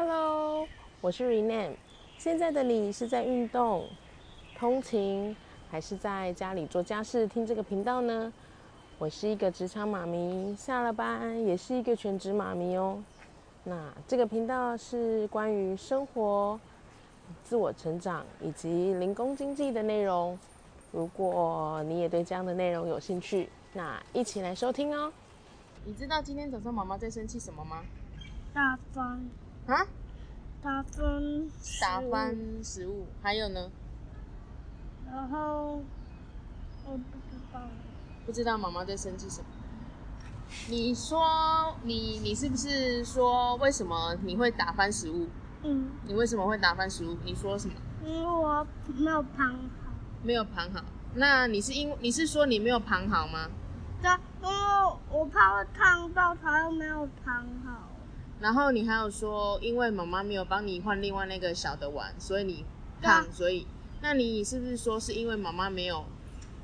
Hello，我是 Renee。现在的你是在运动、通勤，还是在家里做家事听这个频道呢？我是一个职场妈咪，下了班也是一个全职妈咪哦。那这个频道是关于生活、自我成长以及零工经济的内容。如果你也对这样的内容有兴趣，那一起来收听哦。你知道今天早上妈妈在生气什么吗？打翻，啊？打翻，打翻食物，还有呢？然后我不知道，不知道妈妈在生气什么？你说你你是不是说为什么你会打翻食物？嗯，你为什么会打翻食物？你说什么？因为我没有盘好，没有盘好。那你是因你是说你没有盘好吗？对，因为我怕会烫到，它又没有盘好。然后你还有说，因为妈妈没有帮你换另外那个小的碗，所以你烫，对所以那你是不是说是因为妈妈没有？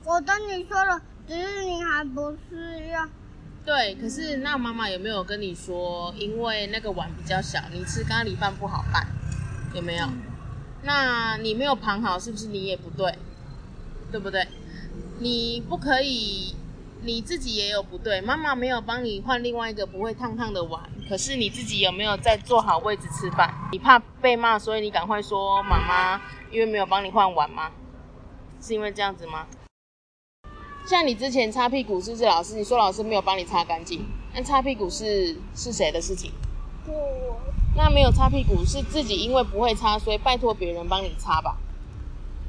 我跟你说了，只是你还不是要，对，可是那妈妈有没有跟你说，因为那个碗比较小，你吃咖喱饭不好拌，有没有？那你没有盘好，是不是你也不对？对不对？你不可以，你自己也有不对。妈妈没有帮你换另外一个不会烫烫的碗，可是你自己有没有在坐好位置吃饭？你怕被骂，所以你赶快说妈妈，因为没有帮你换碗吗？是因为这样子吗？像你之前擦屁股是不是老师？你说老师没有帮你擦干净，那擦屁股是是谁的事情？那没有擦屁股是自己因为不会擦，所以拜托别人帮你擦吧。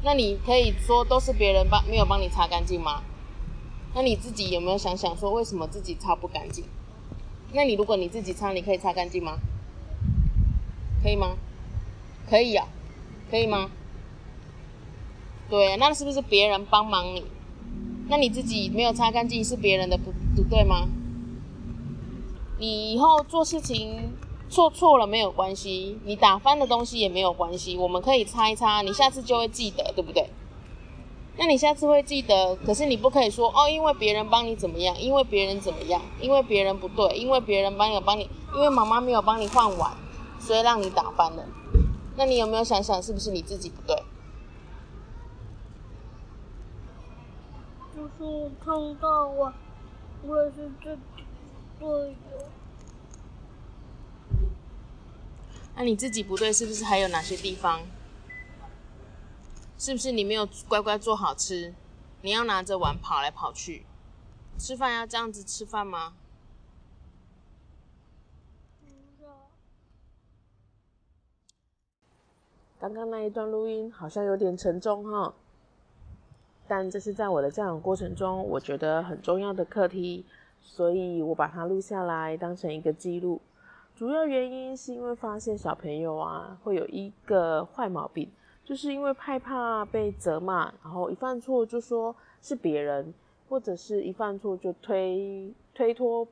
那你可以说都是别人帮没有帮你擦干净吗？那你自己有没有想想说为什么自己擦不干净？那你如果你自己擦，你可以擦干净吗？可以吗？可以呀、可以吗？对，那是不是别人帮忙你？那你自己没有擦干净是别人的不不对吗？你以后做事情做错了没有关系，你打翻的东西也没有关系，我们可以擦一擦，你下次就会记得，对不对？那你下次会记得，可是你不可以说哦，因为别人帮你怎么样，因为别人怎么样，因为别人不对，因为别人帮你帮你，因为妈妈没有帮你换碗，所以让你打翻了。那你有没有想想，是不是你自己不对？就是我碰到我，我也是自己对的。那你自己不对，是不是还有哪些地方？是不是你没有乖乖做好吃？你要拿着碗跑来跑去，吃饭要这样子吃饭吗？刚刚那一段录音好像有点沉重哈，但这是在我的教养过程中我觉得很重要的课题，所以我把它录下来当成一个记录。主要原因是因为发现小朋友啊会有一个坏毛病，就是因为害怕被责骂，然后一犯错就说是别人，或者是一犯错就推推脱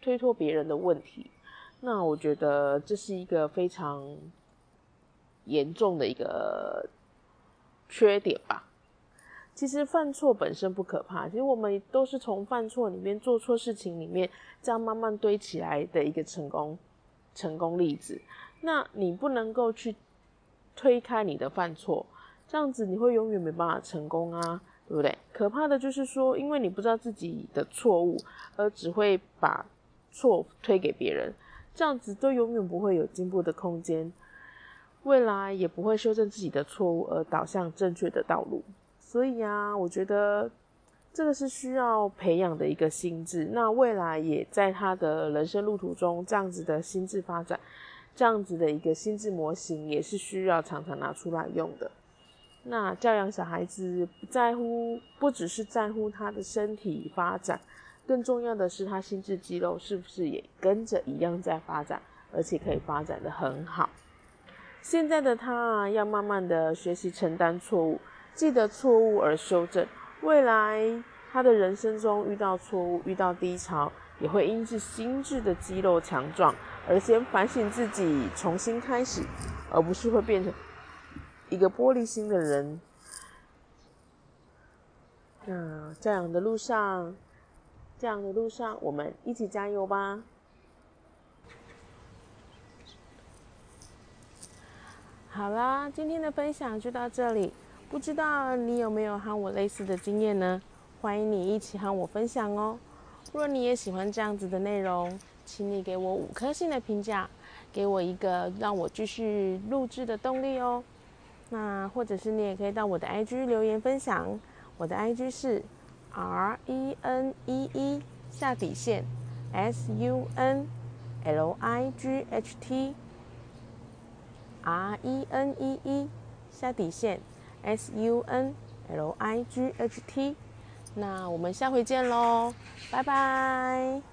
推脱别人的问题。那我觉得这是一个非常严重的一个缺点吧。其实犯错本身不可怕，其实我们都是从犯错里面做错事情里面，这样慢慢堆起来的一个成功成功例子。那你不能够去推开你的犯错，这样子你会永远没办法成功啊，对不对？可怕的就是说，因为你不知道自己的错误，而只会把错推给别人，这样子都永远不会有进步的空间，未来也不会修正自己的错误而导向正确的道路。所以啊，我觉得这个是需要培养的一个心智。那未来也在他的人生路途中，这样子的心智发展，这样子的一个心智模型，也是需要常常拿出来用的。那教养小孩子不在乎，不只是在乎他的身体发展，更重要的是他心智肌肉是不是也跟着一样在发展，而且可以发展的很好。现在的他啊，要慢慢的学习承担错误。记得错误而修正，未来他的人生中遇到错误、遇到低潮，也会因是心智的肌肉强壮而先反省自己，重新开始，而不是会变成一个玻璃心的人。那教养的路上，教养的路上，我们一起加油吧！好啦，今天的分享就到这里。不知道你有没有和我类似的经验呢？欢迎你一起和我分享哦。若你也喜欢这样子的内容，请你给我五颗星的评价，给我一个让我继续录制的动力哦。那或者是你也可以到我的 IG 留言分享，我的 IG 是 R E N E E 下底线 S U N L I G H T R E N E E 下底线 S U N L I G H T。那我们下回见喽，拜拜。